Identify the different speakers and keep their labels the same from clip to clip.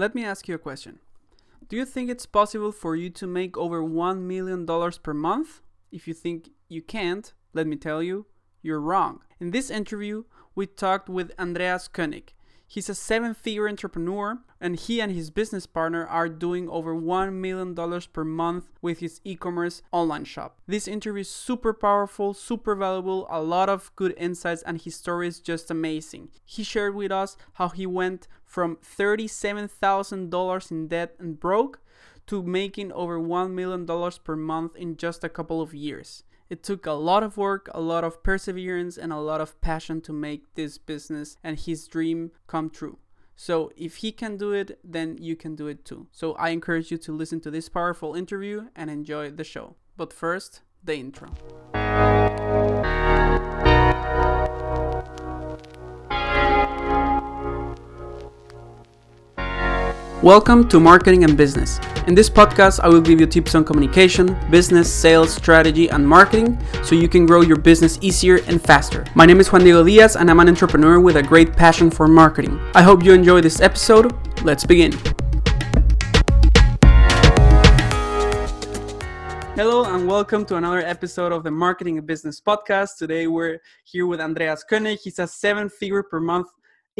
Speaker 1: Let me ask you a question. Do you think it's possible for you to make over $1 million per month? If you think you can't, let me tell you, you're wrong. In this interview, we talked with Andreas Koenig. He's a seven figure entrepreneur, and he and his business partner are doing over $1 million per month with his e commerce online shop. This interview is super powerful, super valuable, a lot of good insights, and his story is just amazing. He shared with us how he went from $37,000 in debt and broke to making over $1 million per month in just a couple of years. It took a lot of work, a lot of perseverance, and a lot of passion to make this business and his dream come true. So, if he can do it, then you can do it too. So, I encourage you to listen to this powerful interview and enjoy the show. But first, the intro. Welcome to Marketing and Business. In this podcast, I will give you tips on communication, business, sales, strategy, and marketing so you can grow your business easier and faster. My name is Juan Diego Diaz, and I'm an entrepreneur with a great passion for marketing. I hope you enjoy this episode. Let's begin. Hello and welcome to another episode of the Marketing and Business Podcast. Today we're here with Andreas Koenig. He's a seven figure per month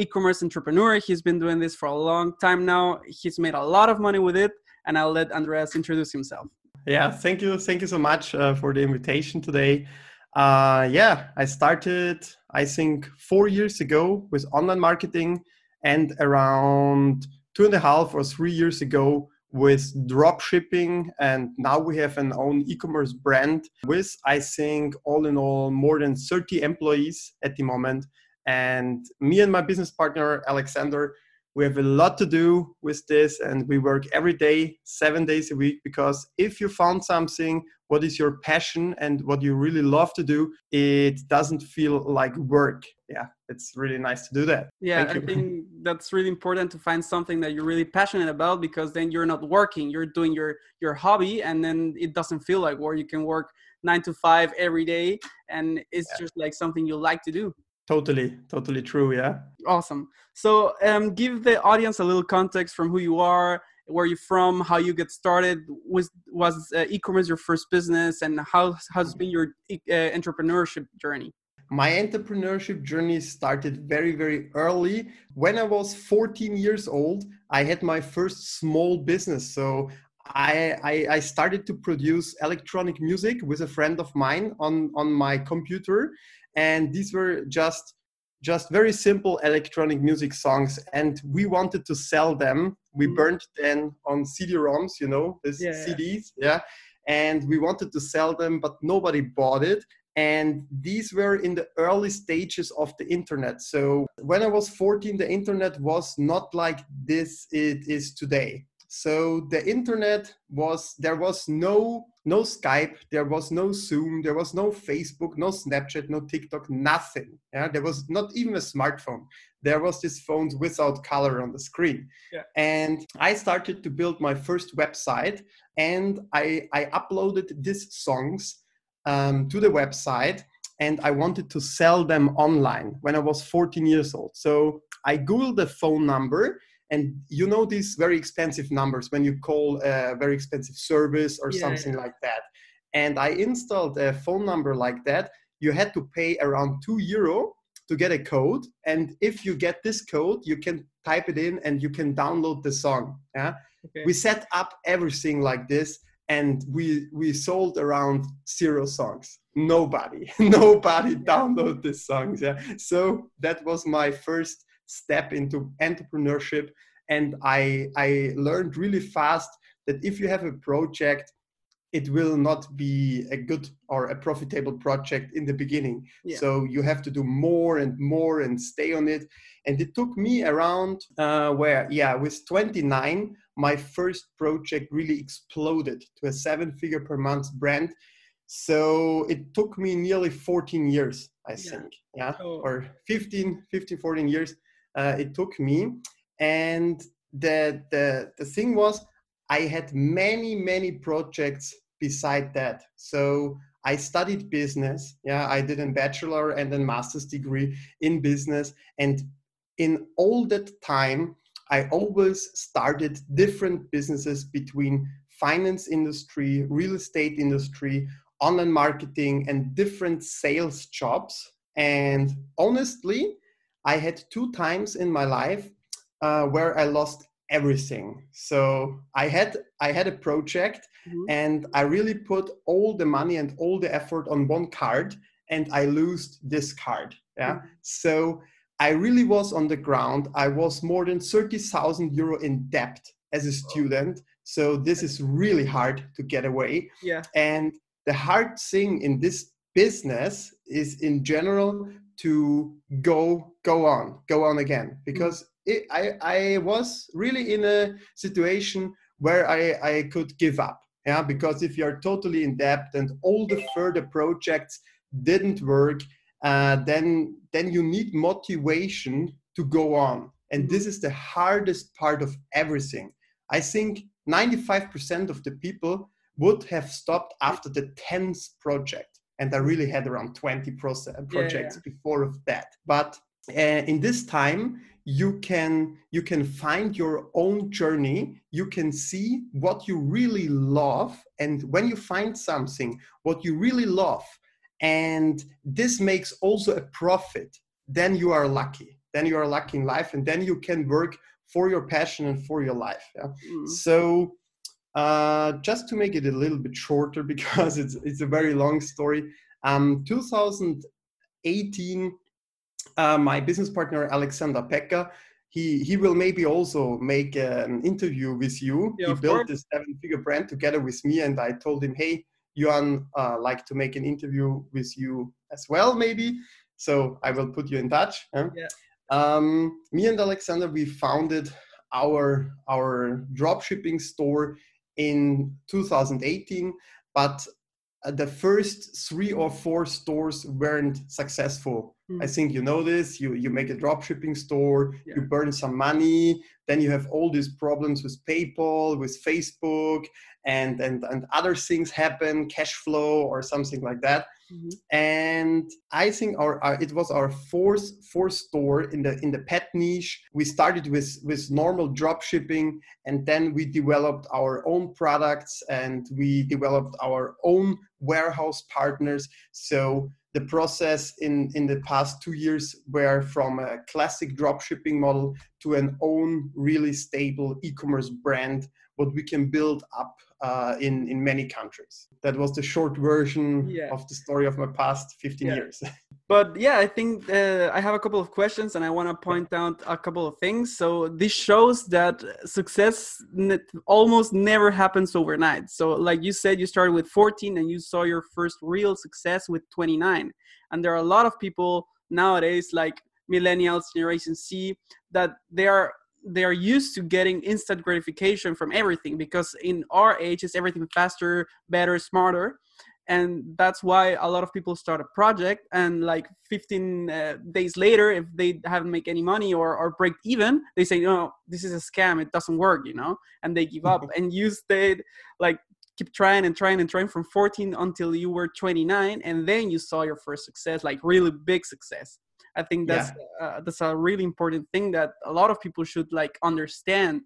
Speaker 1: e-commerce entrepreneur. He's been doing this for a long time now. He's made a lot of money with it, and I'll let Andreas introduce himself.
Speaker 2: Yeah, thank you, thank you so much uh, for the invitation today. Uh, yeah, I started I think four years ago with online marketing, and around two and a half or three years ago with drop shipping and now we have an own e-commerce brand with i think all in all more than 30 employees at the moment and me and my business partner, Alexander, we have a lot to do with this and we work every day, seven days a week, because if you found something, what is your passion and what you really love to do, it doesn't feel like work. Yeah, it's really nice to do that.
Speaker 1: Yeah, I think that's really important to find something that you're really passionate about because then you're not working, you're doing your your hobby and then it doesn't feel like work. You can work nine to five every day and it's yeah. just like something you like to do.
Speaker 2: Totally, totally true. Yeah.
Speaker 1: Awesome. So, um, give the audience a little context from who you are, where you're from, how you get started. Was was uh, e-commerce your first business, and how has been your uh, entrepreneurship journey?
Speaker 2: My entrepreneurship journey started very, very early. When I was 14 years old, I had my first small business. So I, I, I, started to produce electronic music with a friend of mine on, on my computer and these were just just very simple electronic music songs and we wanted to sell them. We mm. burned them on cd-roms you know these yeah, cds yeah. And we wanted to sell them but nobody bought it. And these were in the early stages of the internet. So when i was 14 the internet was not like this it is today so the internet was there was no no Skype, there was no Zoom, there was no Facebook, no Snapchat, no TikTok, nothing. Yeah, there was not even a smartphone. There was this phones without color on the screen. Yeah. And I started to build my first website and I, I uploaded these songs um, to the website and I wanted to sell them online when I was 14 years old. So I Googled the phone number and you know these very expensive numbers when you call a very expensive service or yeah, something yeah. like that. And i installed a phone number like that. You had to pay around 2 euro to get a code. And if you get this code you can type it in and you can download the song yeah? Okay. we set up everything like this and we we sold around zero songs. Nobody nobody download the songs yeah? So that was my first step into entrepreneurship and i i learned really fast that if you have a project it will not be a good or a profitable project in the beginning yeah. so you have to do more and more and stay on it and it took me around uh, where yeah with 29 my first project really exploded to a seven figure per month brand so it took me nearly 14 years i yeah. think yeah oh. or 15 15 14 years uh, it took me. And the, the, the thing was, I had many, many projects beside that. So I studied business. Yeah, I did a bachelor and a master's degree in business. And in all that time, I always started different businesses between finance industry, real estate industry, online marketing, and different sales jobs. And honestly, I had two times in my life uh, where I lost everything. So I had I had a project, mm-hmm. and I really put all the money and all the effort on one card, and I lost this card. Yeah. Mm-hmm. So I really was on the ground. I was more than thirty thousand euro in debt as a student. So this is really hard to get away.
Speaker 1: Yeah.
Speaker 2: And the hard thing in this business is in general to go go on go on again. Because it, I, I was really in a situation where I, I could give up. Yeah because if you're totally in debt and all the further projects didn't work uh, then then you need motivation to go on. And this is the hardest part of everything. I think 95% of the people would have stopped after the 10th project and I really had around 20 projects yeah, yeah. before of that. But uh, in this time, you can you can find your own journey. You can see what you really love, and when you find something what you really love, and this makes also a profit, then you are lucky. Then you are lucky in life, and then you can work for your passion and for your life. Yeah? Mm. So uh, just to make it a little bit shorter because it's it's a very long story. Um, 2018, uh, my business partner Alexander Pekka, he he will maybe also make an interview with you. Yeah, he built this seven-figure brand together with me, and I told him, hey, Johan, uh, like to make an interview with you as well, maybe. So I will put you in touch. Huh? Yeah. Um, me and Alexander, we founded our our drop shipping store in 2018 but uh, the first three or four stores weren't successful mm. i think you know this you you make a drop shipping store yeah. you burn some money then you have all these problems with paypal with facebook and and and other things happen cash flow or something like that mm-hmm. and i think our, our, it was our fourth fourth store in the in the pet niche. We started with with normal drop shipping and then we developed our own products and we developed our own warehouse partners. So the process in, in the past two years were from a classic drop shipping model to an own really stable e-commerce brand what we can build up uh, in in many countries. That was the short version yeah. of the story of my past 15 yeah. years.
Speaker 1: but yeah, I think uh, I have a couple of questions, and I want to point out a couple of things. So this shows that success almost never happens overnight. So like you said, you started with 14, and you saw your first real success with 29. And there are a lot of people nowadays, like millennials, Generation C, that they are they are used to getting instant gratification from everything because in our age it's everything faster better smarter. And that's why a lot of people start a project and like 15 uh, days later if they haven't make any money or, or break even they say no this is a scam. It doesn't work you know? And they give up and you stayed like keep trying and trying and trying from 14 until you were 29 and then you saw your first success like really big success I think that's yeah. uh, that's a really important thing that a lot of people should like understand.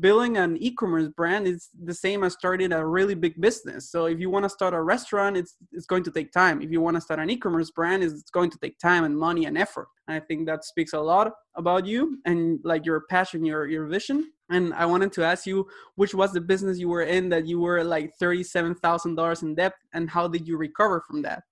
Speaker 1: Building an e-commerce brand is the same as starting a really big business. So if you want to start a restaurant, it's it's going to take time. If you want to start an e-commerce brand, it's going to take time and money and effort. And I think that speaks a lot about you and like your passion, your your vision. And I wanted to ask you, which was the business you were in that you were like thirty-seven thousand dollars in debt, and how did you recover from that?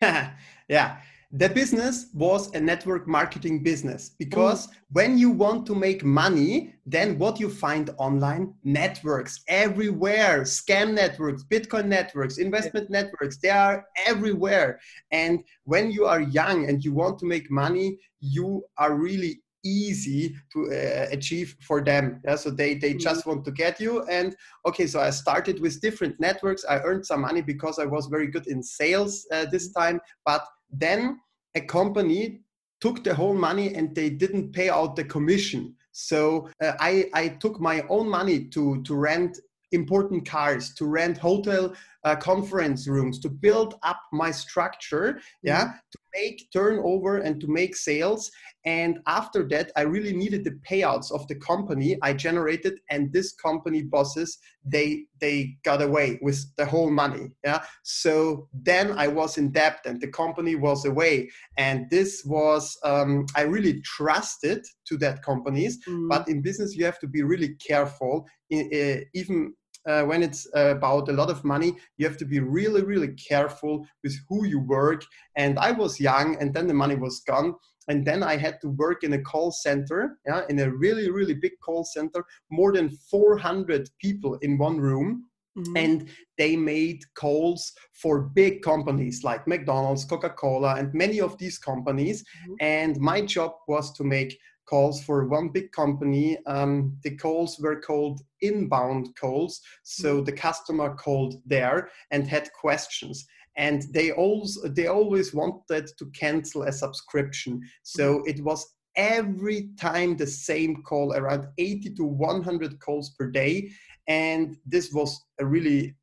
Speaker 2: yeah the business was a network marketing business because mm. when you want to make money then what you find online networks everywhere scam networks bitcoin networks investment yeah. networks they are everywhere and when you are young and you want to make money you are really easy to uh, achieve for them yeah so they they mm. just want to get you and okay so i started with different networks i earned some money because i was very good in sales uh, this mm. time but then a company took the whole money and they didn't pay out the commission. So uh, I, I took my own money to, to rent important cars, to rent hotel uh, conference rooms, to build up my structure, yeah, mm-hmm. to make turnover and to make sales. And after that, I really needed the payouts of the company I generated, and this company bosses they they got away with the whole money. Yeah. So then I was in debt, and the company was away, and this was um, I really trusted to that companies. Mm. But in business, you have to be really careful. In, uh, even uh, when it's about a lot of money, you have to be really, really careful with who you work. And I was young, and then the money was gone. And then I had to work in a call center, yeah, in a really, really big call center, more than 400 people in one room. Mm-hmm. And they made calls for big companies like McDonald's, Coca Cola, and many of these companies. Mm-hmm. And my job was to make calls for one big company. Um, the calls were called inbound calls. So mm-hmm. the customer called there and had questions. And they also they always wanted to cancel a subscription. So mm-hmm. it was every time the same call, around 80 to 100 calls per day. And this was a really,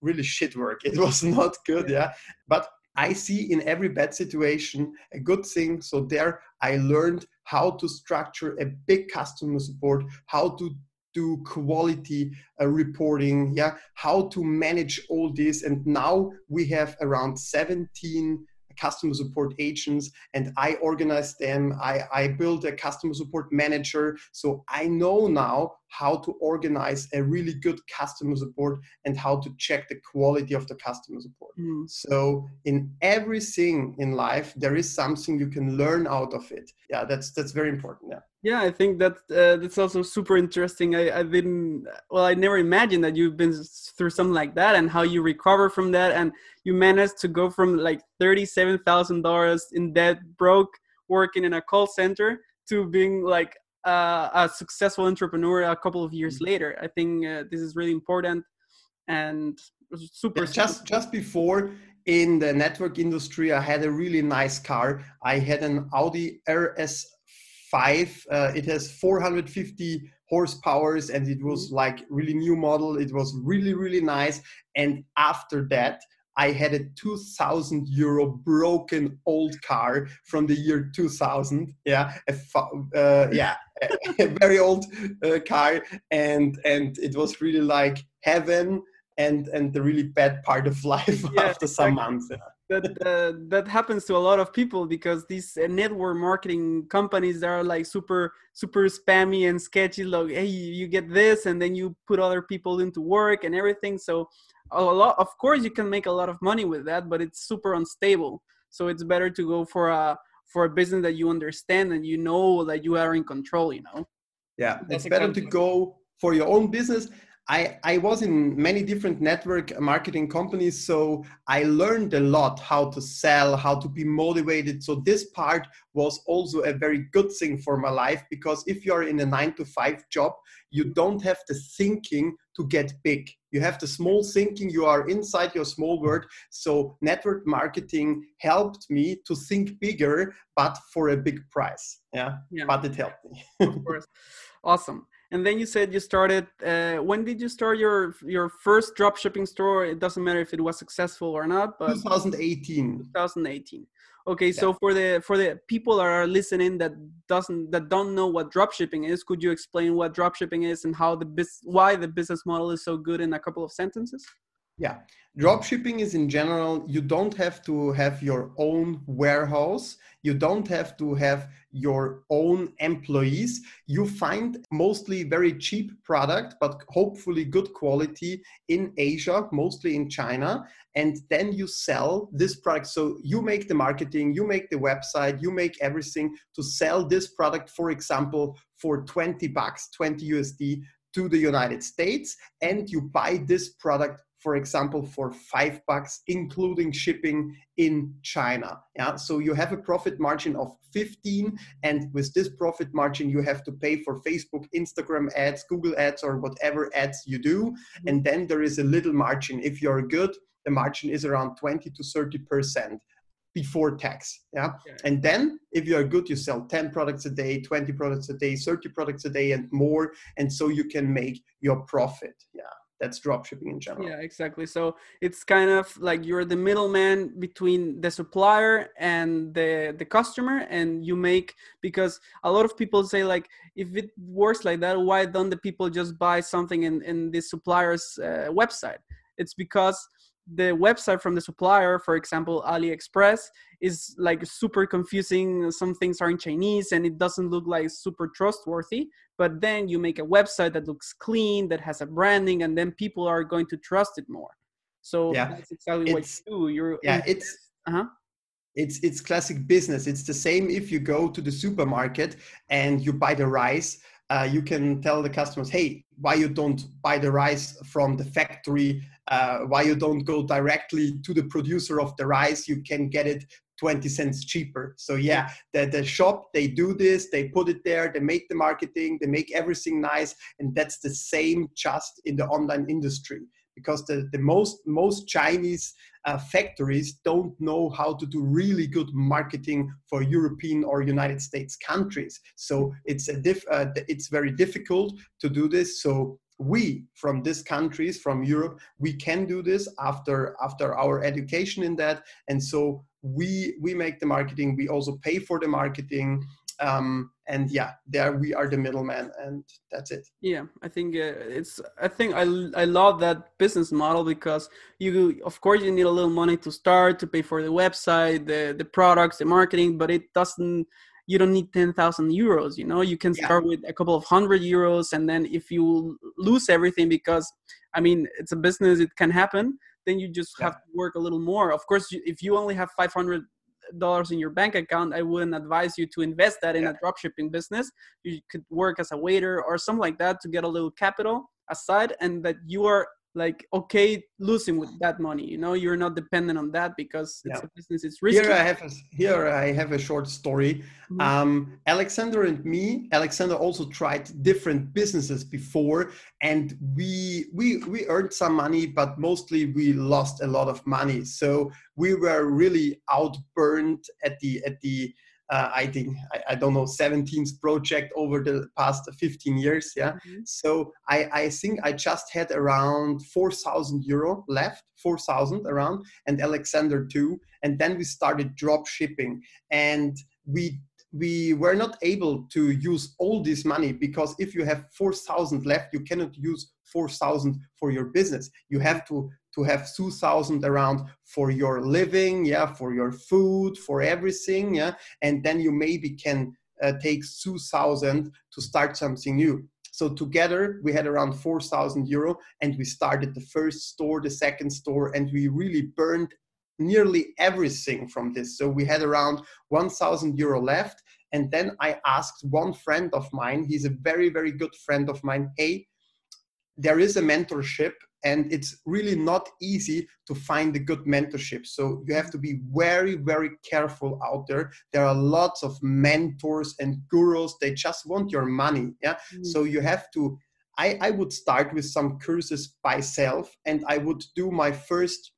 Speaker 2: really shit work. It was not good, yeah. But I see in every bad situation a good thing. So there I learned how to structure a big customer support, how to do quality uh, reporting, yeah, how to manage all this. And now we have around 17 customer support agents and I organize them. I, I build a customer support manager. So I know now how to organize a really good customer support and how to check the quality of the customer support. Mm. So in everything in life, there is something you can learn out of it. Yeah, that's that's very important. Yeah.
Speaker 1: Yeah, I think that uh, that's also super interesting. I, I didn't, well, I never imagined that you've been through something like that and how you recover from that, and you managed to go from like thirty-seven thousand dollars in debt, broke, working in a call center, to being like uh, a successful entrepreneur a couple of years mm-hmm. later. I think uh, this is really important and super.
Speaker 2: Yeah, just just before in the network industry, I had a really nice car. I had an Audi RS5. Uh, it has 450 horsepowers and it was mm-hmm. like really new model. It was really really nice. And after that, I had a 2000 euro broken old car from the year 2000. Yeah, a, uh, yeah, a, very old uh, car, and and it was really like heaven and and the really bad part of life yeah, after some exactly. months. Yeah.
Speaker 1: That uh, that happens to a lot of people because these uh, network marketing companies are like super super spammy and sketchy. Like, hey, you get this, and then you put other people into work and everything. So a lot of course you can make a lot of money with that but it's super unstable so it's better to go for a for a business that you understand and you know that you are in control you know
Speaker 2: yeah That's it's better to go for your own business I, I was in many different network marketing companies, so I learned a lot how to sell, how to be motivated. So, this part was also a very good thing for my life because if you're in a nine to five job, you don't have the thinking to get big. You have the small thinking, you are inside your small world. So, network marketing helped me to think bigger, but for a big price. Yeah, yeah. but it helped me.
Speaker 1: of course. Awesome and then you said you started uh, when did you start your your first drop shipping store? It doesn't matter if it was successful or not
Speaker 2: but 2018
Speaker 1: 2018 okay yeah. so for the for the people that are listening that doesn't that don't know what drop shipping is could you explain what drop shipping is and how the bis- why the business model is so good in a couple of sentences
Speaker 2: yeah. Drop shipping is in general you don't have to have your own warehouse. You don't have to have your own employees. You find mostly very cheap product but hopefully good quality in asia mostly in china. And then you sell this product. So you make the marketing you make the website you make everything to sell this product for example for 20 bucks 20 usd to the united states and you buy this product for example, for five bucks, including shipping in China. Yeah, so you have a profit margin of 15, and with this profit margin, you have to pay for Facebook, Instagram ads, Google ads, or whatever ads you do. Mm-hmm. And then there is a little margin. If you're good, the margin is around 20 to 30 percent before tax yeah okay. and then if you are good you sell 10 products a day 20 products a day 30 products a day and more and so you can make your profit yeah that's drop shipping in general.
Speaker 1: Yeah exactly. So it's kind of like you're the middleman between the supplier and the the customer and you make because a lot of people say like if it works like that why don't the people just buy something in in the supplier's uh, website? It's because the website from the supplier, for example, AliExpress, is like super confusing. Some things are in Chinese and it doesn't look like super trustworthy. But then you make a website that looks clean, that has a branding, and then people are going to trust it more. So yeah. that's exactly what you do. You're
Speaker 2: yeah, it's uh-huh. It's it's classic business. It's the same if you go to the supermarket and you buy the rice. Uh, you can tell the customers, hey, why you don't buy the rice from the factory uh, why you don't go directly to the producer of the rice you can get it 20 cents cheaper. So yeah the, the shop they do this they put it there they make the marketing they make everything nice and that's the same just in the online industry. Because the, the most most chinese uh, factories don't know how to do really good marketing for european or united states countries. So it's a diff, uh, it's very difficult to do this. So we from these countries from europe we can do this after after our education in that. And so we we make the marketing we also pay for the marketing um, and yeah there we are the middleman and that's it.
Speaker 1: Yeah i think uh, it's i think I, I love that business model because you of course you need a little money to start to pay for the website the the products the marketing but it doesn't you don't need 10,000 euros you know you can start yeah. with a couple of hundred euros and then if you lose everything because i mean it's a business it can happen then you just yeah. have to work a little more of course if you only have 500 dollars in your bank account i wouldn't advise you to invest that in yeah. a dropshipping business you could work as a waiter or something like that to get a little capital aside and that you are like okay losing with that money you know you're not dependent on that because it's yeah. a business it's risky
Speaker 2: here i have a, here i have a short story mm-hmm. um, alexander and me alexander also tried different businesses before and we we we earned some money but mostly we lost a lot of money so we were really outburned at the at the uh, I think I, I, don't know 17th project over the past 15 years. Yeah, mm-hmm. so I, I think I just had around 4,000 euro left, 4,000 around, and Alexander too. And then we started drop shipping, and we we were not able to use all this money because if you have 4,000 left, you cannot use 4,000 for your business. You have to to have 2000 around for your living yeah for your food for everything yeah and then you maybe can uh, take 2000 to start something new. So together we had around 4000 euro and we started the first store the second store and we really burned nearly everything from this. So we had around 1000 euro left and then i asked one friend of mine he's a very very good friend of mine hey there is a mentorship and it's really not easy to find a good mentorship. So you have to be very very careful out there. There are lots of mentors and gurus. They just want your money yeah? Mm-hmm. so you have to I, I would start with some courses by self and i would do my first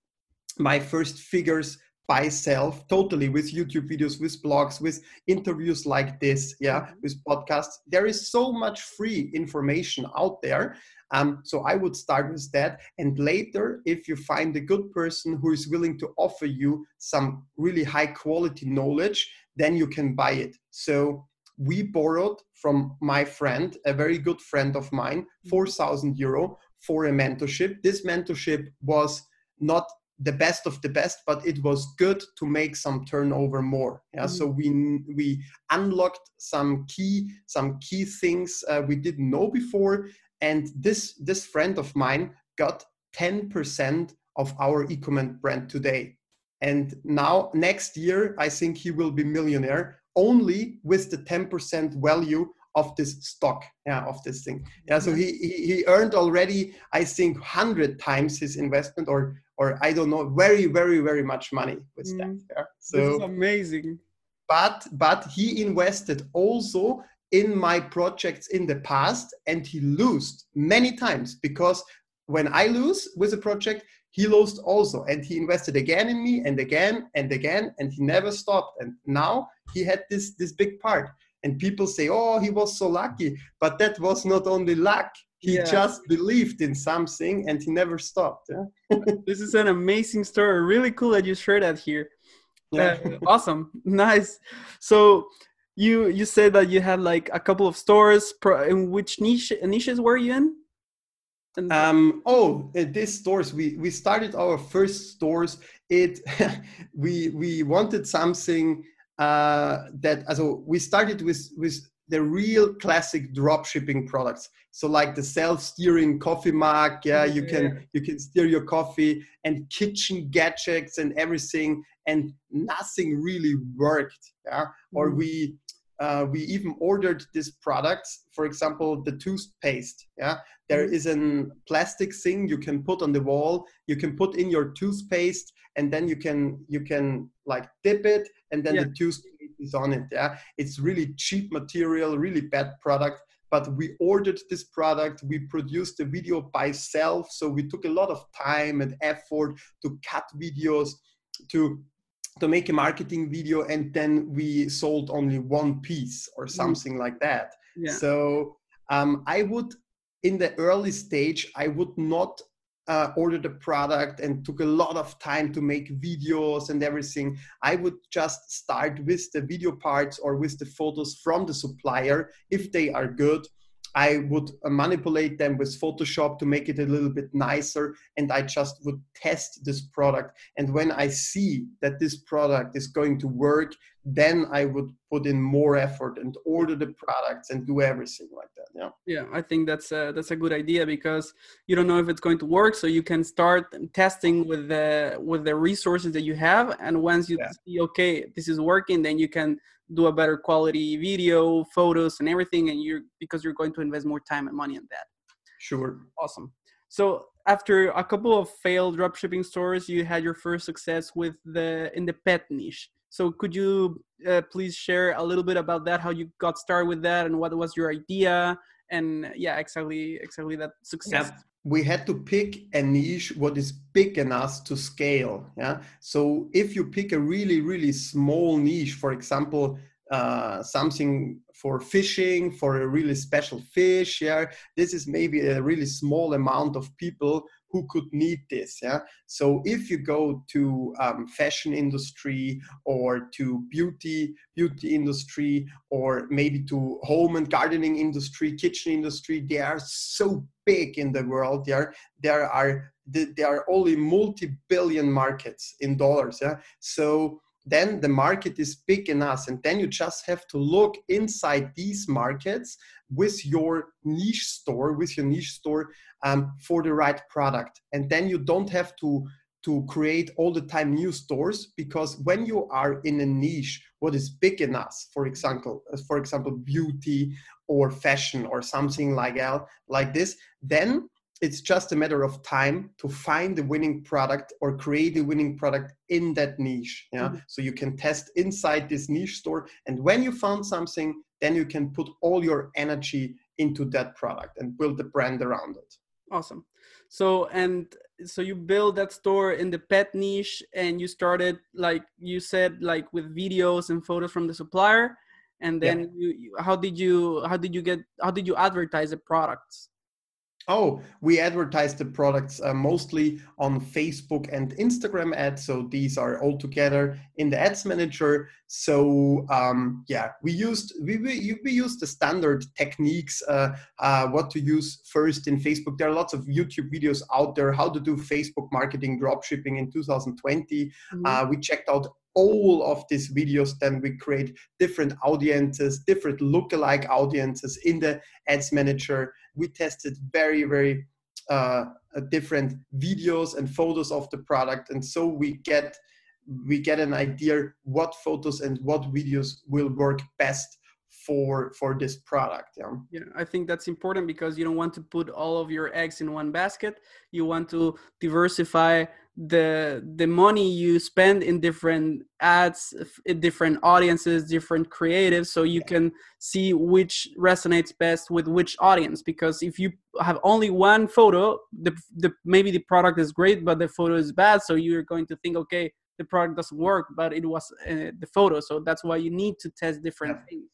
Speaker 2: my first figures by self totally with youtube videos with blogs with interviews like this yeah mm-hmm. with podcasts there is so much free information out there um, so I would start with that. And later, if you find a good person who is willing to offer you some really high quality knowledge, then you can buy it. So we borrowed from my friend, a very good friend of mine, 4,000 euro for a mentorship. This mentorship was not the best of the best but it was good to make some turnover more yeah mm-hmm. so we we unlocked some key some key things uh, we didn't know before and this this friend of mine got 10% of our ecomment brand today and now next year i think he will be millionaire only with the 10% value of this stock yeah of this thing yeah so he he earned already i think 100 times his investment or or i don't know very very very much money with mm. that yeah?
Speaker 1: so this is amazing
Speaker 2: but but he invested also in my projects in the past and he lost many times because when I lose with a project, he lost also and he invested again in me and again and again and he never stopped. And now he had this this big part. And people say, oh, he was so lucky. But that was not only luck. he
Speaker 1: Yeah.
Speaker 2: just believed in something and he never stopped. Yeah.
Speaker 1: this is an amazing story. Really cool that you shared that here.
Speaker 2: Yeah.
Speaker 1: Uh, awesome, nice. So you you said that you had like a couple of stores. Pro- in which niche niches were you in?
Speaker 2: Um oh uh, these stores we we started our first stores it we we wanted something uh that also we started with with the real classic drop shipping products so like the self-steering coffee mug yeah you
Speaker 1: Yeah.
Speaker 2: can you can steer your coffee and kitchen gadgets and everything and nothing really worked yeah or
Speaker 1: Mhm.
Speaker 2: we uh, we even ordered these products for example the toothpaste yeah there
Speaker 1: Mhm.
Speaker 2: is a plastic thing you can put on the wall you can put in your toothpaste and then you can you can like dip it and then
Speaker 1: Yeah.
Speaker 2: the toothpaste is on it yeah? It's really cheap material really bad product but we ordered this product we produced the video by self so we took a lot of time and effort to cut videos to to make a marketing video and then we sold only one piece or something like that.
Speaker 1: Yeah,
Speaker 2: so um, I would, in the early stage, I would not uh, order the product and took a lot of time to make videos and everything. I would just start with the video parts or with the photos from the supplier if they are good. I would manipulate them with Photoshop to make it a little bit nicer, and I just would test this product. And when I see that this product is going to work, then I would put in more effort and order the products and do everything like that. Yeah.
Speaker 1: yeah. I think that's a, that's a good idea because you don't know if it's going to work, so you can start testing with the with the resources that you have, and once you
Speaker 2: Yeah.
Speaker 1: see okay, this is working, then you can do a better quality video, photos, and everything, and you're because you're going to invest more time and money in that.
Speaker 2: Sure.
Speaker 1: Awesome. So after a couple of failed dropshipping stores, you had your first success with the in the pet niche. So could you uh, please share a little bit about that? How you got started with that, and what was your idea? And yeah, exactly, exactly that success.
Speaker 2: Yeah. We had to pick a niche what is big enough to scale. Yeah. So if you pick a really, really small niche, for example, uh, something for fishing, for a really special fish, yeah, this is maybe a really small amount of people who could need this. Yeah. So if you go to um, fashion industry or to beauty beauty industry or maybe to home and gardening industry, kitchen industry, they are so big in the world. There, there are there are only multi-billion markets in dollars. Yeah. So then the market is big enough, and then you just have to look inside these markets with your niche store, with your niche store um, for the right product, and then you don't have to to create all the time new stores because when you are in a niche what is big enough for example for example beauty or fashion or something like that like this then it's just a matter of time to find the winning product or create a winning product in that niche yeah
Speaker 1: Mhm.
Speaker 2: so you can test inside this niche store and when you found something then you can put all your energy into that product and build the brand around it
Speaker 1: Awesome. So and so you build that store in the pet niche, and you started like you said, like with videos and photos from the supplier, and then you, you how did you how did you get how did you advertise the products?
Speaker 2: Oh, we advertise the products uh, mostly on Facebook and Instagram ads. So these are all together in the ads manager. So um, yeah, we used we, we, we used the standard techniques. Uh, uh, what to use first in Facebook. There are lots of YouTube videos out there how to do Facebook marketing dropshipping in 2020.
Speaker 1: Mhm.
Speaker 2: Uh, we checked out all of these videos. Then we create different audiences, different lookalike audiences in the ads manager. We tested very, very uh, uh, different videos and photos of the product, and so we get we get an idea what photos and what videos will work best for for this product. Yeah.
Speaker 1: Yeah, I think that's important because you don't want to put all of your eggs in one basket. You want to diversify the the money you spend in different ads, in different audiences, different creatives, so you can see which resonates best with which audience. Because if you have only one photo, the, the maybe the product is great, but the photo is bad, so you're going to think, okay, the product doesn't work, but it was uh, the photo. So that's why you need to test different
Speaker 2: Yeah.
Speaker 1: things.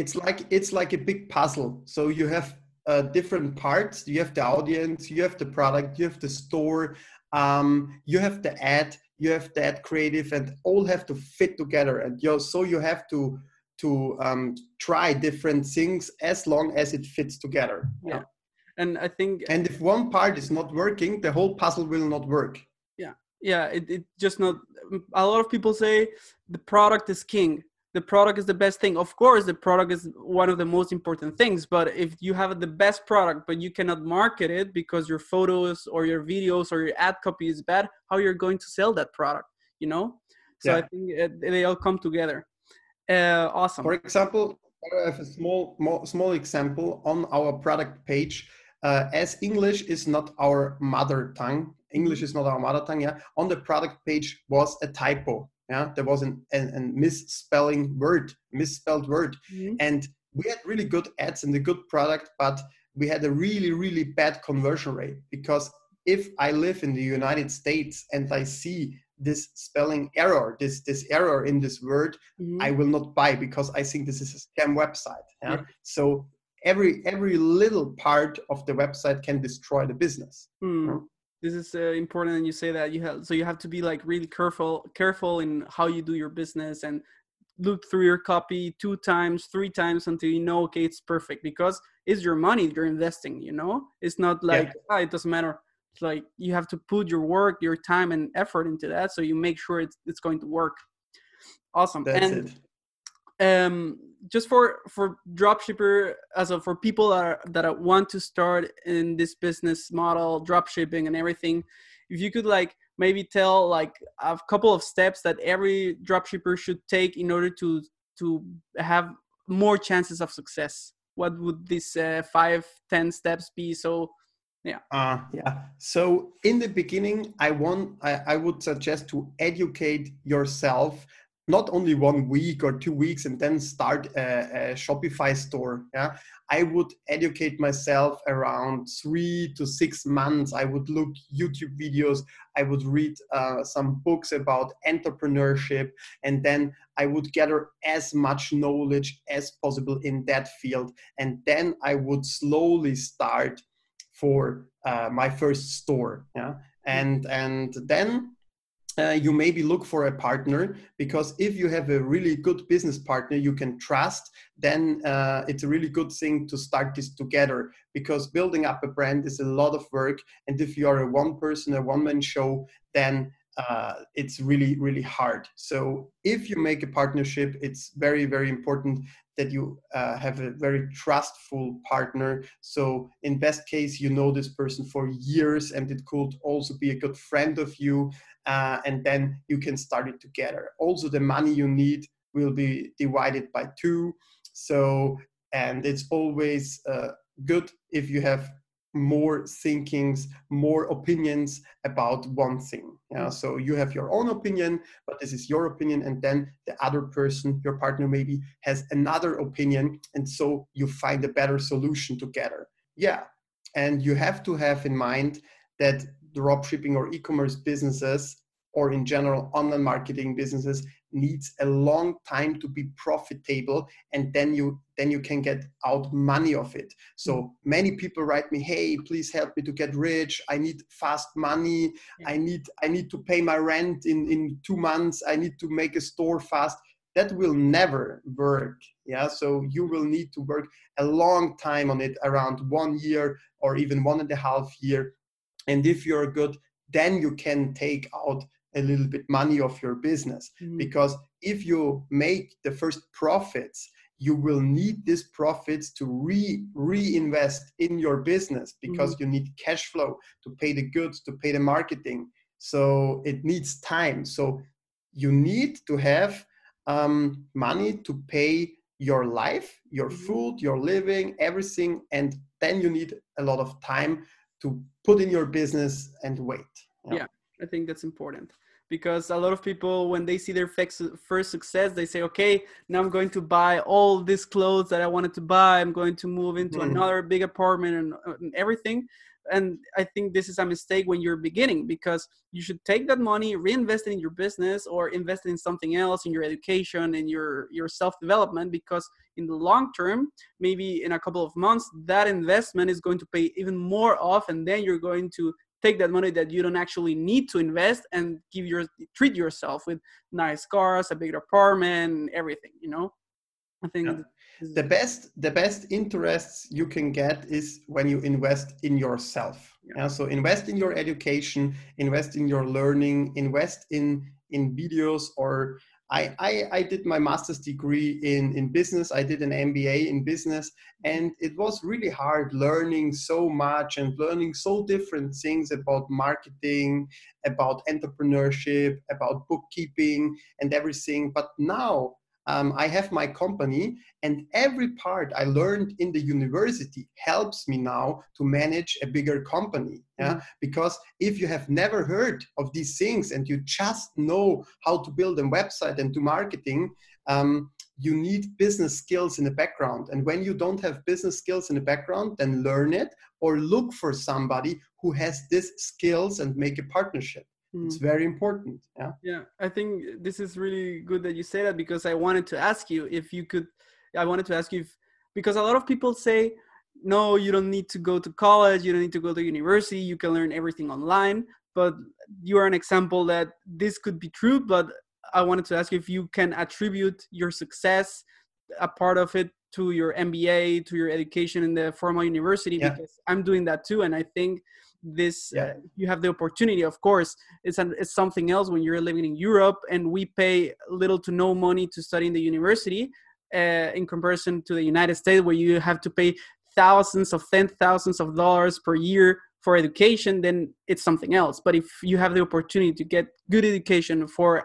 Speaker 2: it's like it's like a big puzzle so you have uh, different parts. You have the audience, you have the product, you have the store, um, you have the ad, you have the ad creative, and all have to fit together. And you so you have to to um, try different things as long as it fits together.
Speaker 1: Yeah. And I think
Speaker 2: and if one part is not working, the whole puzzle will not work.
Speaker 1: Yeah. Yeah. It, it just not a lot of people say the product is king the product is the best thing. Of course the product is one of the most important things but if you have the best product but you cannot market it because your photos or your videos or your ad copy is bad how you're going to sell that product you know? So yeah. i think it, they all come together. Uh, awesome.
Speaker 2: For example i have a small small example on our product page. Uh, as english is not our mother tongue english is not our mother tongue yeah on the product page was a typo yeah there was an, an, an misspelling word misspelled word mm-hmm. and we had really good ads and a good product but we had a really really bad conversion rate because if i live in the united states and i see this spelling error this this error in this word mm-hmm. i will not buy because i think this is a scam website yeah? yeah. so every every little part of the website can destroy the business
Speaker 1: mm this is uh, important and you say that you have so you have to be like really careful careful in how you do your business and look through your copy two times three times until you know okay it's perfect because it's your money you're investing you know it's not like yeah. ah, it doesn't matter it's like you have to put your work your time and effort into that so you make sure it's, it's going to work awesome
Speaker 2: That's and
Speaker 1: it. um just for for dropshipper as a, for people that are, that want to start in this business model drop shipping and everything if you could like maybe tell like a couple of steps that every dropshipper should take in order to to have more chances of success what would these uh, five ten steps be? So yeah.
Speaker 2: Uh, yeah. So in the beginning i want I, I would suggest to educate yourself not only one week or two weeks and then start a, a, Shopify store. Yeah, I would educate myself around three to six months. I would look YouTube videos. I would read uh, some books about entrepreneurship, and then I would gather as much knowledge as possible in that field. And then I would slowly start for uh, my first store. Yeah, and and then uh, you maybe look for a partner because if you have a really good business partner you can trust then uh, it's a really good thing to start this together because building up a brand is a lot of work and if you are a one person a one man show then uh, it's really really hard. So if you make a partnership it's very very important that you uh, have a very trustful partner. So in best case you know this person for years and it could also be a good friend of you uh, and then you can start it together. Also the money you need will be divided by two. So and it's always uh, good if you have more thinkings, more opinions about one thing. Yeah, so you have your own opinion, but this is your opinion, and then the other person, your partner maybe, has another opinion, and so you find a better solution together. Yeah, and you have to have in mind that drop shipping or e-commerce businesses or in general online marketing businesses needs a long time to be profitable and then you then you can get out money of it. So mm. many people write me hey please help me to get rich. I need fast money. I need i need to pay my rent in in 2 months. I need to make a store fast. That will never work yeah? So you will need to work a long time on it around one year or even one and a half year. And if you're good then you can take out a little bit money of your business mm-hmm. because if you make the first profits you will need these profits to re reinvest in your business because mm-hmm. you need cash flow to pay the goods to pay the marketing so it needs time so you need to have um, money to pay your life your mm-hmm. food your living everything and then you need a lot of time to put in your business and wait
Speaker 1: yeah i think that's important because a lot of people when they see their first success they say okay now i'm going to buy all these clothes that i wanted to buy i'm going to move into mm. another big apartment and, uh, and, everything and i think this is a mistake when you're beginning because you should take that money reinvest it in your business or invest it in something else in your education in your your self development because in the long term maybe in a couple of months that investment is going to pay even more off and then you're going to take that money that you don't actually need to invest and give your treat yourself with nice cars a bigger apartment everything you know i think
Speaker 2: yeah the best the best interests you can get is when you invest in yourself yeah. yeah. so invest in your education invest in your learning invest in in videos or I, I, I did my master's degree in, in business. I did an MBA in business, and it was really hard learning so much and learning so different things about marketing, about entrepreneurship, about bookkeeping, and everything. But now um, I have my company, and every part I learned in the university helps me now to manage a bigger company. Yeah? Mm-hmm. Because if you have never heard of these things and you just know how to build a website and do marketing, um, you need business skills in the background. And when you don't have business skills in the background, then learn it or look for somebody who has these skills and make a partnership it's mm. very important yeah
Speaker 1: yeah i think this is really good that you say that because i wanted to ask you if you could i wanted to ask you if because a lot of people say no you don't need to go to college you don't need to go to university you can learn everything online but you are an example that this could be true but i wanted to ask you if you can attribute your success a part of it to your mba to your education in the formal university yeah. because i'm doing that too and i think this yeah. uh, you have the opportunity of course it's an, it's something else when you're living in europe and we pay little to no money to study in the university uh, in comparison to the united states where you have to pay thousands of ten thousands of dollars per year for education then it's something else but if you have the opportunity to get good education for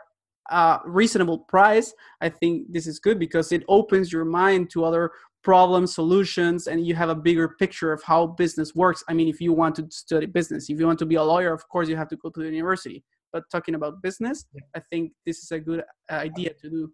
Speaker 1: a reasonable price i think this is good because it opens your mind to other problem solutions and you have a bigger picture of how business works. I mean if you want to study business if you want to be a lawyer of course you have to go to the university. But talking about business i think this is a good idea to do.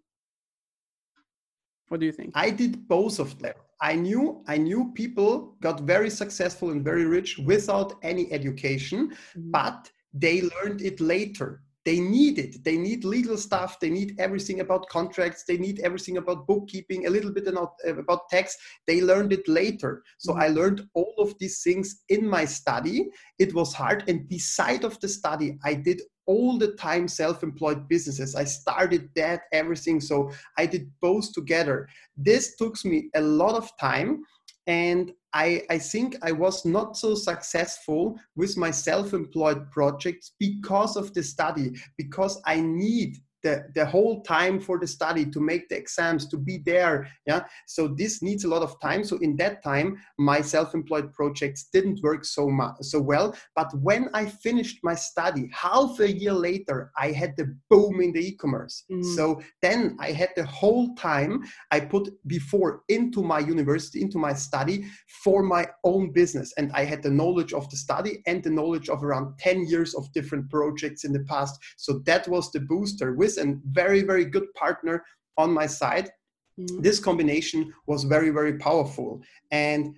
Speaker 1: What do you think?
Speaker 2: I did both of them. I knew i knew people got very successful and very rich without any education mm-hmm. but they learned it later they need it. They need legal stuff. They need everything about contracts. They need everything about bookkeeping, a little bit about, about tax. They learned it later. So mm-hmm. I learned all of these things in my study. It was hard. And beside of the study, I did all the time self-employed businesses i started that everything so i did both together this took me a lot of time and I, I think I was not so successful with my self employed projects because of the study, because I need the, the whole time for the study to make the exams to be there yeah? So this needs a lot of time. So in that time my self-employed projects didn't work so much so well. But when i finished my study half a year later i had the boom in the e-commerce. Mm. so then i had the whole time i put before into my university into my study for my own business. And i had the knowledge of the study and the knowledge of around 10 years of different projects in the past. So that was the booster. With with and very very good partner on my side. Mm-hmm. this combination was very very powerful. And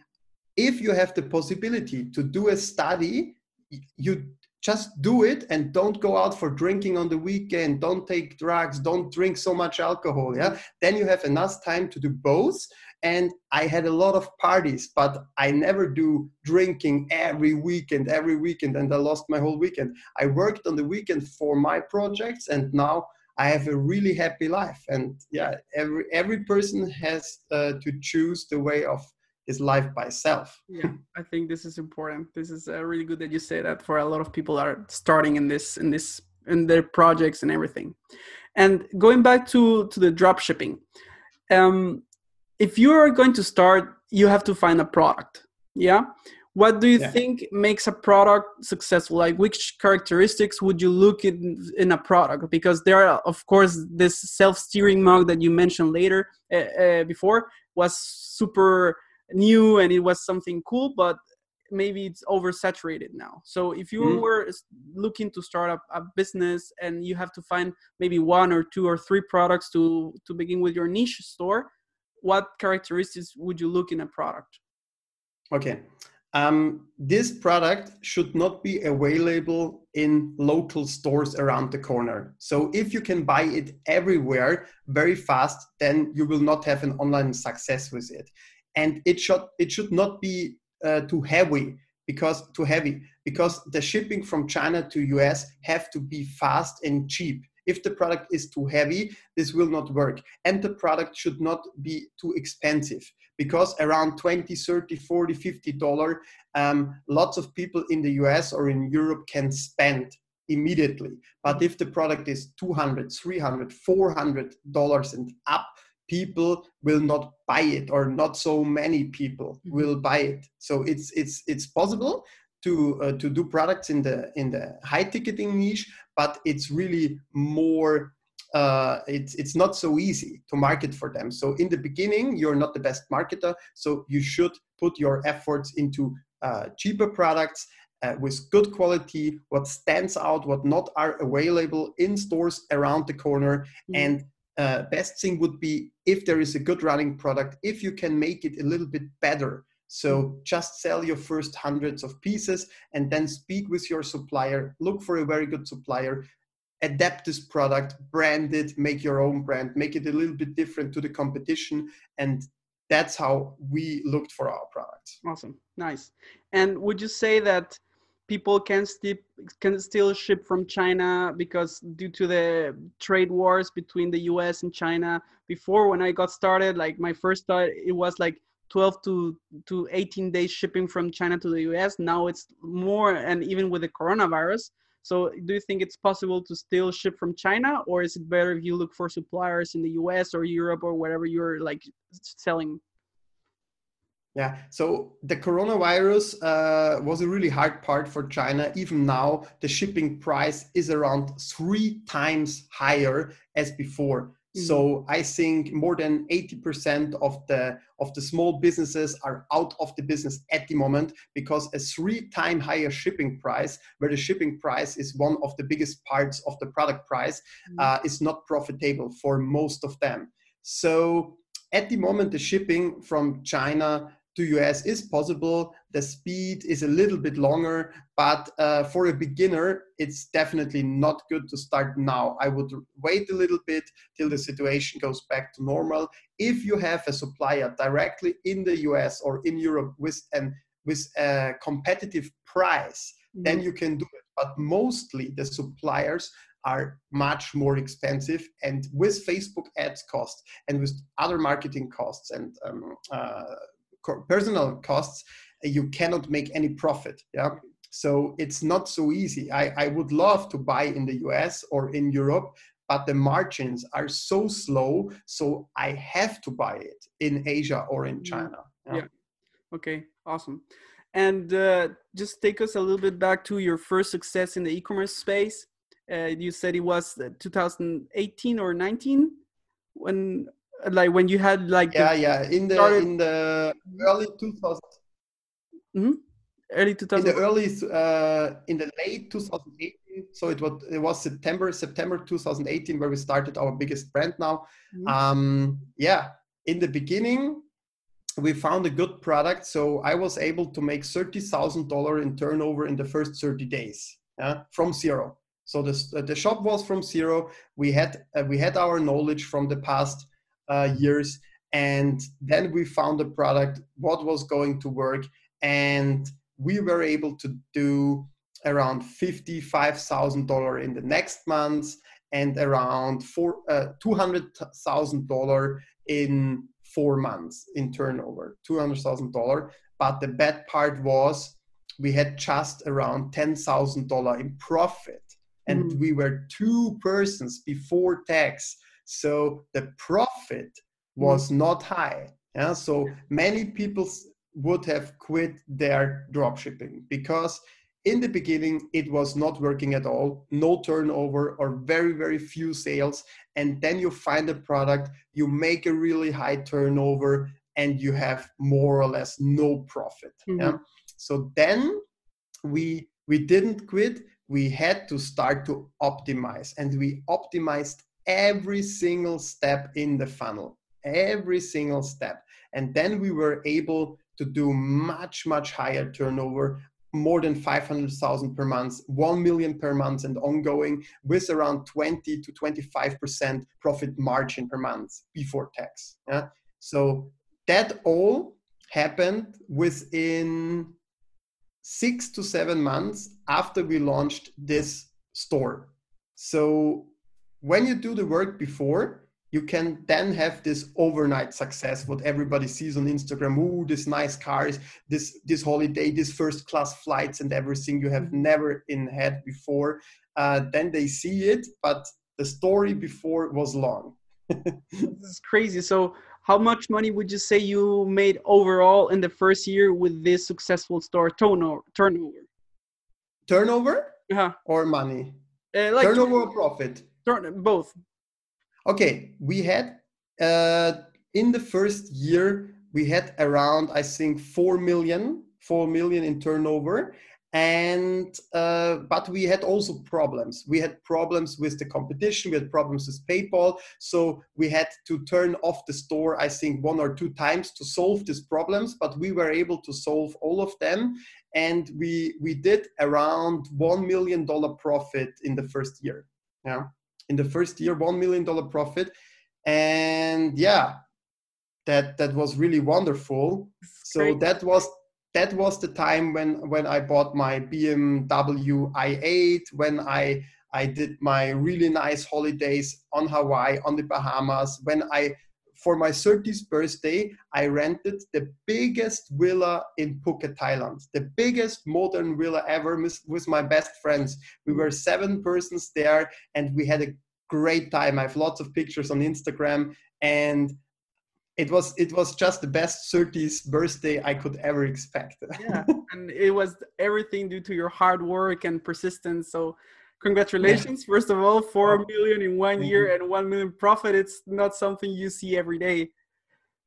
Speaker 2: if you have the possibility to do a study you just do it and don't go out for drinking on the weekend. Don't take drugs. Don't drink so much alcohol yeah? Then you have enough time to do both. And i had a lot of parties but i never do drinking every weekend every weekend and i lost my whole weekend. I worked on the weekend for my projects and now I have a really happy life. And yeah, every every person has uh, to choose the way of his life by self.
Speaker 1: yeah, I think this is important. This is uh, really good that you say that for a lot of people are starting in this in this in their projects and everything. And going back to to the drop shipping, um, if you are going to start, you have to find a product. Yeah what do you yeah. think makes a product successful? Like which characteristics would you look in in a product? Because there are of course this self-stirring mug that you mentioned later uh, uh, before was super new and it was something cool but maybe it's oversaturated now. So if you mm-hmm. were looking to start up a business and you have to find maybe one or two or three products to to begin with your niche store what characteristics would you look in a product?
Speaker 2: Okay um, this product should not be available in local stores around the corner. So if you can buy it everywhere very fast, then you will not have an online success with it. And it should it should not be uh, too heavy because too heavy because the shipping from China to US have to be fast and cheap. If the product is too heavy, this will not work. And the product should not be too expensive because around 20 30 40 50 dollar um, lots of people in the us or in europe can spend immediately but if the product is 200 300 400 dollars and up people will not buy it or not so many people mm-hmm. will buy it so it's it's it's possible to uh, to do products in the in the high ticketing niche but it's really more uh, it's it's not so easy to market for them. So in the beginning, you're not the best marketer. So you should put your efforts into uh, cheaper products uh, with good quality, what stands out, what not are available in stores around the corner. Mm. And uh, best thing would be if there is a good running product, if you can make it a little bit better. So mm. just sell your first hundreds of pieces and then speak with your supplier. Look for a very good supplier adapt this product, brand it, make your own brand, make it a little bit different to the competition. And that's how we looked for our products.
Speaker 1: Awesome. Nice. And would you say that people can still can still ship from China because due to the trade wars between the US and China before when I got started like my first thought it was like 12 to to 18 days shipping from China to the US now it's more and even with the coronavirus so do you think it's possible to still ship from China or is it better if you look for suppliers in the US or Europe or wherever you're like selling?
Speaker 2: Yeah, so the coronavirus uh, was a really hard part for China. Even now, the shipping price is around three times higher as before. So I think more than 80% of the of the small businesses are out of the business at the moment because a three time higher shipping price, where the shipping price is one of the biggest parts of the product price, mm-hmm. uh, is not profitable for most of them. So at the moment, the shipping from China to US is possible. The speed is a little bit longer, but uh, for a beginner, it's definitely not good to start now. I would wait a little bit till the situation goes back to normal. If you have a supplier directly in the US or in Europe with an with a competitive price, mm-hmm. then you can do it. But mostly the suppliers are much more expensive and with facebook ads costs and with other marketing costs and um, uh, personal costs, you cannot make any profit. Yeah. So it's not so easy. I, I would love to buy in the US or in Europe, but the margins are so slow. So I have to buy it in Asia or in mm-hmm. China.
Speaker 1: Yeah. yeah. Okay. Awesome. And uh, just take us a little bit back to your first success in the e-commerce space. Uh, you said it was uh, 2018 or 19 when like when you had like
Speaker 2: yeah yeah in the started... in the early 2000
Speaker 1: mm-hmm. early 2000
Speaker 2: in the early uh, in the late 2018 so it was it was september september 2018 where we started our biggest brand now. Mm-hmm. um yeah in the beginning we found a good product so i was able to make $30000 in turnover in the first 30 days yeah, from zero. So the, the shop was from zero. We had uh, we had our knowledge from the past uh, years. And then we found a product, what was going to work. And we were able to do around $55,000 in the next month and around four, uh, $200,000 in four months in turnover, $200,000. But the bad part was we had just around $10,000 in profit. And mm. we were two persons before tax so the profit was mm. not high. Yeah? So many people would have quit their dropshipping because in the beginning it was not working at all no turnover or very very few sales and then you find a product you make a really high turnover and you have more or less no profit mm-hmm. yeah? so then we we didn't quit we had to start to optimize and we optimized every single step in the funnel, every single step. And then we were able to do much much higher turnover more than 500,000 per month, 1 million per month and ongoing with around 20 to 25% profit margin per month before tax. Yeah? So that all happened within six to seven months after we launched this store. So when you do the work before, you can then have this overnight success what everybody sees on instagram. Ooh this nice cars this this holiday this first class flights and everything you have mm-hmm. never in had before. Uh, then they see it but the story before was long.
Speaker 1: This is crazy. So how much money would you say you made overall in the first year with this successful store turnover turnover?
Speaker 2: Turnover
Speaker 1: uh-huh.
Speaker 2: or money? Uh, like turnover or profit
Speaker 1: both.
Speaker 2: Okay we had uh, in the first year we had around i think 4 million 4 million in turnover. And uh, but we had also problems. We had problems with the competition. We had problems with paypal. So we had to turn off the store i think one or two times to solve these problems. But we were able to solve all of them. And we we did around 1 million dollar profit in the first year. Yeah in the first year, $1 million profit. And yeah, that, that was really wonderful. So Great. that was that was the time when when I bought my BMW i8, when I I did my really nice holidays on Hawaii, on the Bahamas, when I for my 30th birthday, I rented the biggest villa in Phuket, Thailand, the biggest modern villa ever with my best friends. We were seven persons there and we had a great time. I have lots of pictures on Instagram and it was it was just the best 30th birthday I could ever expect.
Speaker 1: yeah, and it was everything due to your hard work and persistence. So congratulations yeah. first of all 4 million in one year you. and 1 million profit it's not something you see every day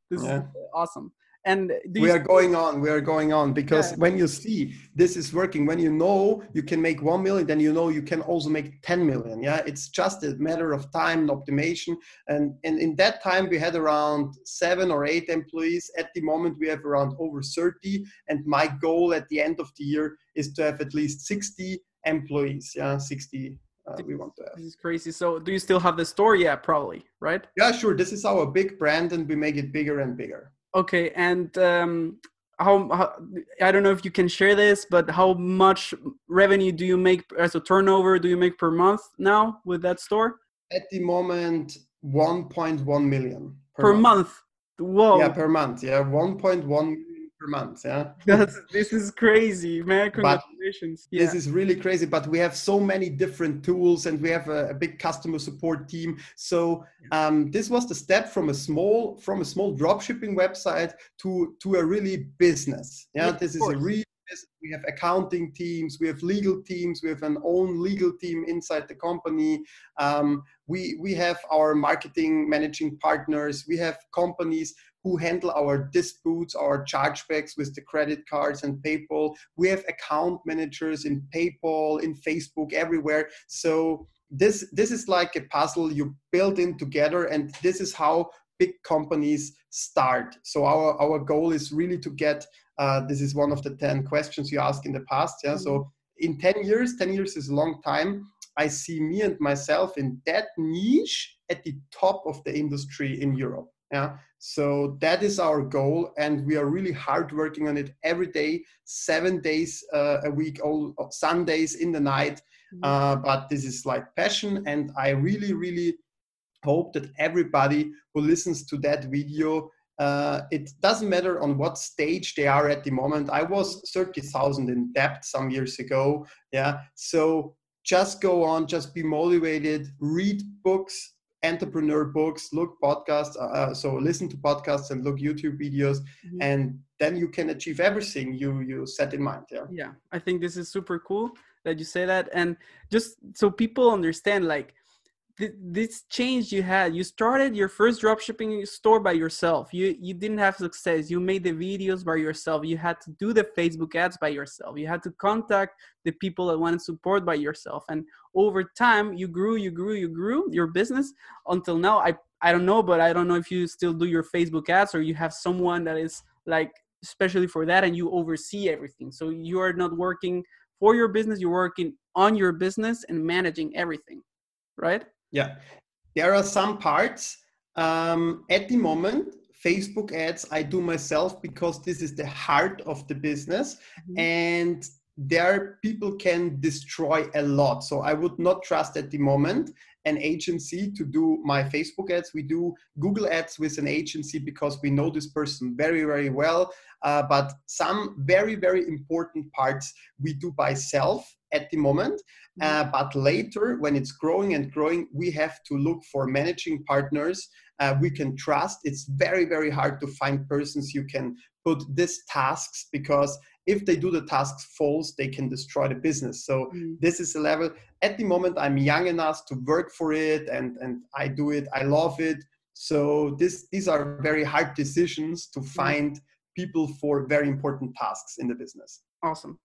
Speaker 1: this yeah. is awesome and
Speaker 2: we are going on we are going on because yeah. when you see this is working when you know you can make 1 million then you know you can also make 10 million yeah it's just a matter of time and optimization and, and in that time we had around seven or eight employees at the moment we have around over 30 and my goal at the end of the year is to have at least 60 employees. Yeah, 60 uh, we want to have.
Speaker 1: This is crazy. So do you still have the store? Yeah, probably, right?
Speaker 2: Yeah, sure. This is our big brand and we make it bigger and bigger.
Speaker 1: Okay. And um, how, how, I don't know if you can share this, but how much revenue do you make as a turnover do you make per month now with that store?
Speaker 2: At the moment, 1.1 million
Speaker 1: per, per month. month. Whoa.
Speaker 2: Yeah, per month. Yeah, 1.1 per month. Yeah,
Speaker 1: That's, this is crazy, man. Congratulations.
Speaker 2: Yeah. This is really crazy, but we have so many different tools and we have a, a big customer support team. So um, this was the step from a small from a small dropshipping website to to a really business. Yeah, yeah this is a real we have accounting teams we have legal teams we have an own legal team inside the company um, we we have our marketing managing partners we have companies who handle our disputes, our chargebacks with the credit cards and PayPal. We have account managers in PayPal, in Facebook, everywhere. So this this is like a puzzle you build in together, and this is how big companies start. So our our goal is really to get. Uh, this is one of the ten questions you asked in the past. Yeah. Mm-hmm. So in ten years, ten years is a long time. I see me and myself in that niche at the top of the industry in Europe. Yeah. So that is our goal, and we are really hard working on it every day, seven days uh, a week, all Sundays in the night. Mm-hmm. Uh, but this is like passion, and I really, really hope that everybody who listens to that video uh, it doesn't matter on what stage they are at the moment. I was 30,000 in debt some years ago. Yeah. So just go on, just be motivated, read books, entrepreneur books, look podcasts, uh, uh, so listen to podcasts and look YouTube videos, mm-hmm. and then you can achieve everything you you set in mind. Yeah.
Speaker 1: Yeah, I think this is super cool that you say that, and just so people understand, like this change you had you started your first dropshipping store by yourself. You you didn't have success. You made the videos by yourself. You had to do the facebook ads by yourself. You had to contact the people that wanted support by yourself. And over time you grew you grew you grew your business until now. I i don't know but i don't know if you still do your facebook ads or you have someone that is like especially for that and you oversee everything. So you are not working for your business. You're working on your business and managing everything right
Speaker 2: yeah. There are some parts. Um, at the moment facebook ads i do myself because this is the heart of the business mm-hmm. and there people can destroy a lot. So i would not trust at the moment an agency to do my facebook ads. We do google ads with an agency because we know this person very very well. Uh, but some very very important parts we do by self at the moment. Mm-hmm. uh, but later when it's growing and growing we have to look for managing partners. Uh, we can trust. It's very very hard to find persons you can put these tasks because if they do the tasks false, they can destroy the business. So mm. this is a level. At the moment, I'm young enough to work for it, and and I do it. I love it. So this these are very hard decisions to mm. find people for very important tasks in the business.
Speaker 1: Awesome.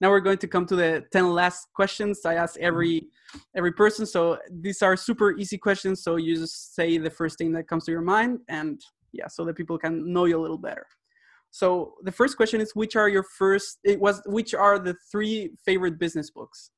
Speaker 1: Now we're going to come to the 10 last questions I ask every every person. So these are super easy questions. So you just say the first thing that comes to your mind and yeah, so that people can know you a little better. So the first question is, which are your first? It was which are the three favorite business books?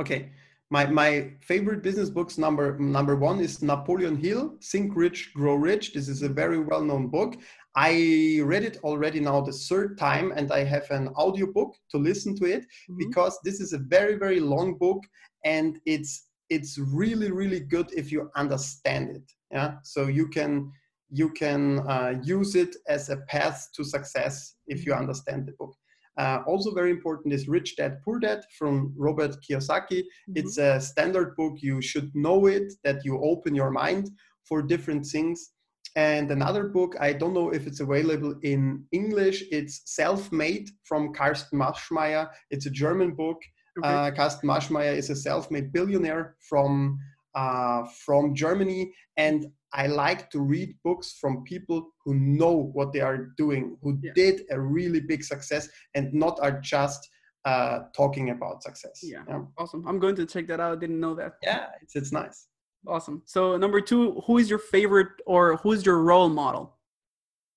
Speaker 2: Okay, my my favorite business books number number one is Napoleon Hill, Think Rich, Grow Rich. This is a very well known book. I read it already now the third time, and I have an audiobook to listen to it mm-hmm. because this is a very very long book, and it's it's really really good if you understand it. Yeah, so you can you can uh, use it as a path to success if you understand the book. Uh, also very important is Rich Dad Poor Dad from Robert Kiyosaki. Mm-hmm. It's a standard book. You should know it, that you open your mind for different things. And another book, I don't know if it's available in English, it's Self Made from Carsten Maschmeyer. It's a German book. Okay. Uh, Carsten Maschmeyer is a self made billionaire from uh, from Germany, and I like to read books from people who know what they are doing, who yeah. did a really big success, and not are just uh, talking about success.
Speaker 1: Yeah. yeah. awesome. I'm going to check that out. I didn't know that.
Speaker 2: Yeah, it's it's nice.
Speaker 1: Awesome. So number two, who is your favorite or who's your role model?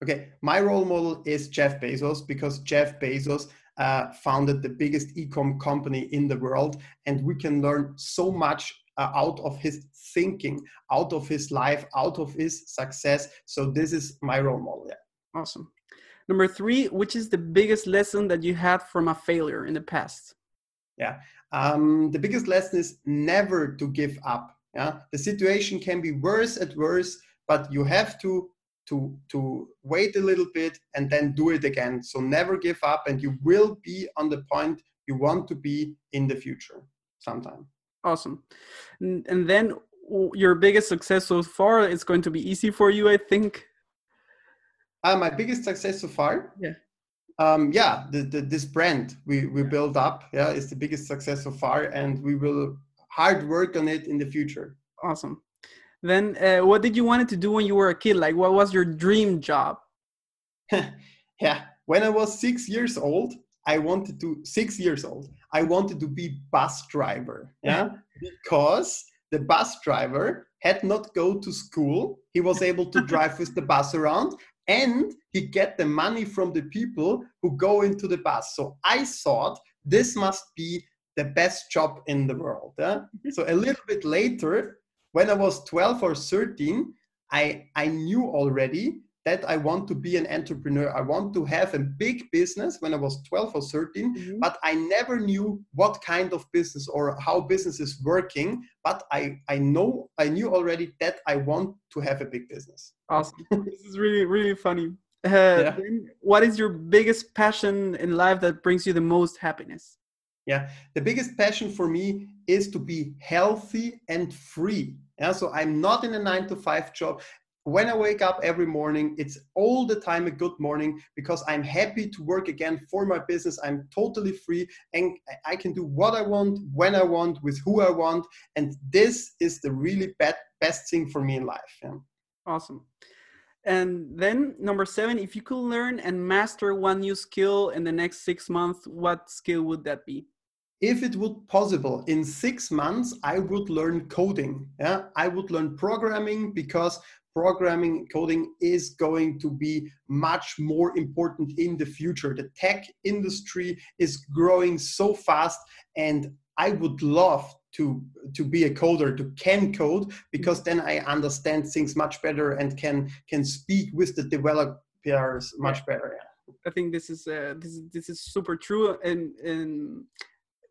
Speaker 2: Okay, my role model is Jeff Bezos because Jeff Bezos uh, founded the biggest e-com company in the world, and we can learn so much uh, out of his thinking, out of his life, out of his success. So this is my role model. Yeah.
Speaker 1: Awesome. Number three, which is the biggest lesson that you had from a failure in the past?
Speaker 2: Yeah. Um, the biggest lesson is never to give up. Yeah. The situation can be worse at worse, but you have to to to wait a little bit and then do it again. So never give up, and you will be on the point you want to be in the future sometime.
Speaker 1: Awesome. And then your biggest success so far is going to be easy for you, I think.
Speaker 2: Uh, my biggest success so far?
Speaker 1: Yeah.
Speaker 2: Um, yeah, the, the, this brand we, we built up, yeah, is the biggest success so far, and we will hard work on it in the future.
Speaker 1: Awesome. Then, uh, what did you wanted to do when you were a kid? Like, what was your dream job?
Speaker 2: yeah, when I was six years old, I wanted to six years old. I wanted to be bus driver. Yeah, because the bus driver had not go to school. He was able to drive with the bus around, and he get the money from the people who go into the bus. So I thought this must be the best job in the world. Yeah? so a little bit later, when I was 12 or 13, I I knew already that I want to be an entrepreneur. I want to have a big business when I was 12 or 13, mm-hmm. but I never knew what kind of business or how business is working. But I, I know, I knew already that I want to have a big business.
Speaker 1: Awesome. this is really, really funny. Uh, yeah. What is your biggest passion in life that brings you the most happiness?
Speaker 2: Yeah, the biggest passion for me is to be healthy and free. Yeah, so I'm not in a nine to five job when I wake up every morning, it's all the time a good morning because I'm happy to work again for my business. I'm totally free and I can do what I want, when I want, with who I want. And this is the really best, best thing for me in life. Yeah.
Speaker 1: Awesome. And then number seven, if you could learn and master one new skill in the next six months, what skill would that be?
Speaker 2: if it would possible in six months i would learn coding yeah i would learn programming because programming coding is going to be much more important in the future the tech industry is growing so fast and i would love to to be a coder to can code because then i understand things much better and can can speak with the developers much better yeah.
Speaker 1: i think this is uh, this this is super true and and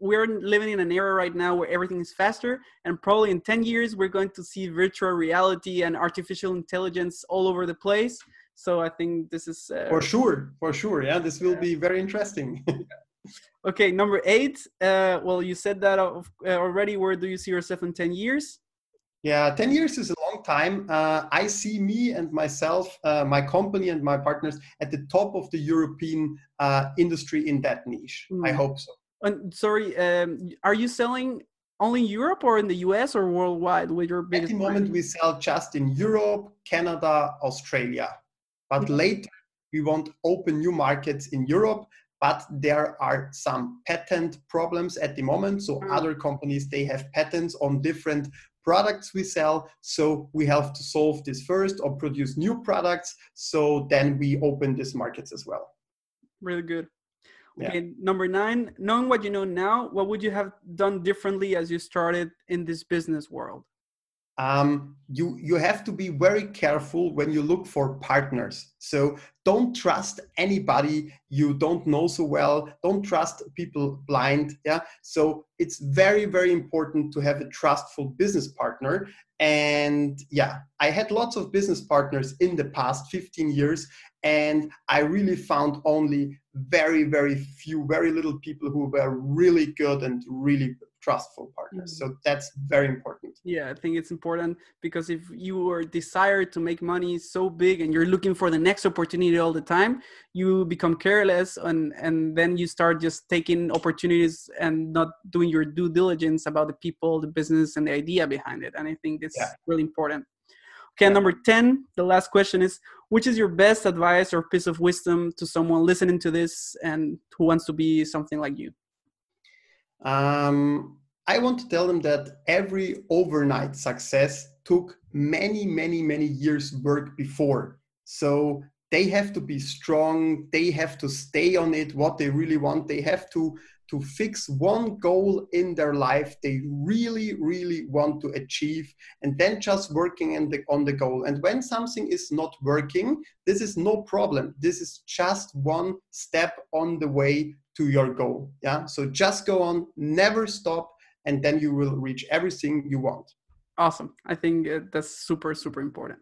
Speaker 1: we're living in an era right now where everything is faster and probably in 10 years we're going to see virtual reality and artificial intelligence all over the place. So i think this is
Speaker 2: uh, for sure for sure. Yeah this will yeah. be very interesting.
Speaker 1: Okay number eight uh, well you said that uh, already. Where do you see yourself in 10 years?
Speaker 2: Yeah 10 years is a long time. Uh, i see me and myself uh, my company and my partners at the top of the european uh, industry in that niche. Mm. i hope so
Speaker 1: and sorry, um, are you selling only in Europe or in the US or worldwide with your
Speaker 2: biggest? At the moment, brand? we sell just in Europe, Canada, Australia. But mm-hmm. later, we want to open new markets in Europe. But there are some patent problems at the moment. So mm-hmm. other companies they have patents on different products we sell. So we have to solve this first or produce new products. So then we open these markets as well.
Speaker 1: Really good. Okay, yeah. number nine, knowing what you know now, what would you have done differently as you started in this business world?
Speaker 2: Um, you you have to be very careful when you look for partners. So don't trust anybody you don't know so well. Don't trust people blind. Yeah. So it's very very important to have a trustful business partner. And yeah, I had lots of business partners in the past 15 years, and i really found only very very few very little people who were really good and really trustful partners mm-hmm. so that's very important
Speaker 1: yeah i think it's important because if you are desire to make money so big and you're looking for the next opportunity all the time you become careless and and then you start just taking opportunities and not doing your due diligence about the people the business and the idea behind it and i think this yeah. is really important Okay, number 10, the last question is which is your best advice or piece of wisdom to someone listening to this and who wants to be something like you?
Speaker 2: Um, I want to tell them that every overnight success took many, many, many years work before. So they have to be strong. They have to stay on it, what they really want. They have to to fix one goal in their life they really really want to achieve and then just working on the, on the goal. And when something is not working this is no problem. This is just one step on the way to your goal yeah? So just go on never stop and then you will reach everything you want.
Speaker 1: Awesome. I think uh, that's super super important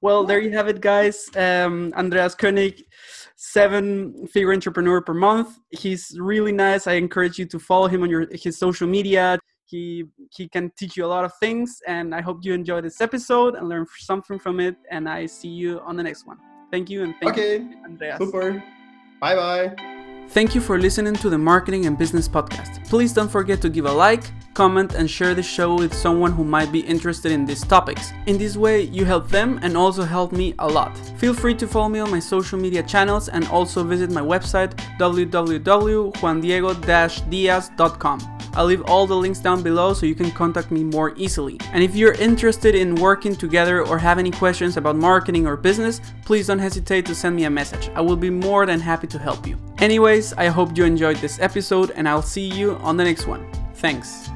Speaker 1: well, there you have it, guys. Um, Andreas Koenig, seven figure entrepreneur per month. He's really nice. I encourage you to follow him on your his social media. He he can teach you a lot of things, and I hope you enjoy this episode and learn something from it. And I see you on the next one. Thank you, and thank
Speaker 2: okay.
Speaker 1: you,
Speaker 2: Andreas. Super. Bye bye.
Speaker 1: Thank you for listening to the Marketing and Business Podcast. Please don't forget to give a like comment, and share the show with someone who might be interested in these topics. In this way, you help them and also help me a lot. Feel free to follow me on my social media channels and also visit my website www.juandiego-diaz.com. I'll leave all the links down below so you can contact me more easily. And if you're interested in working together or have any questions about marketing or business, please don't hesitate to send me a message. I will be more than happy to help you. Anyways, I hope you enjoyed this episode and I'll see you on the next one. Thanks.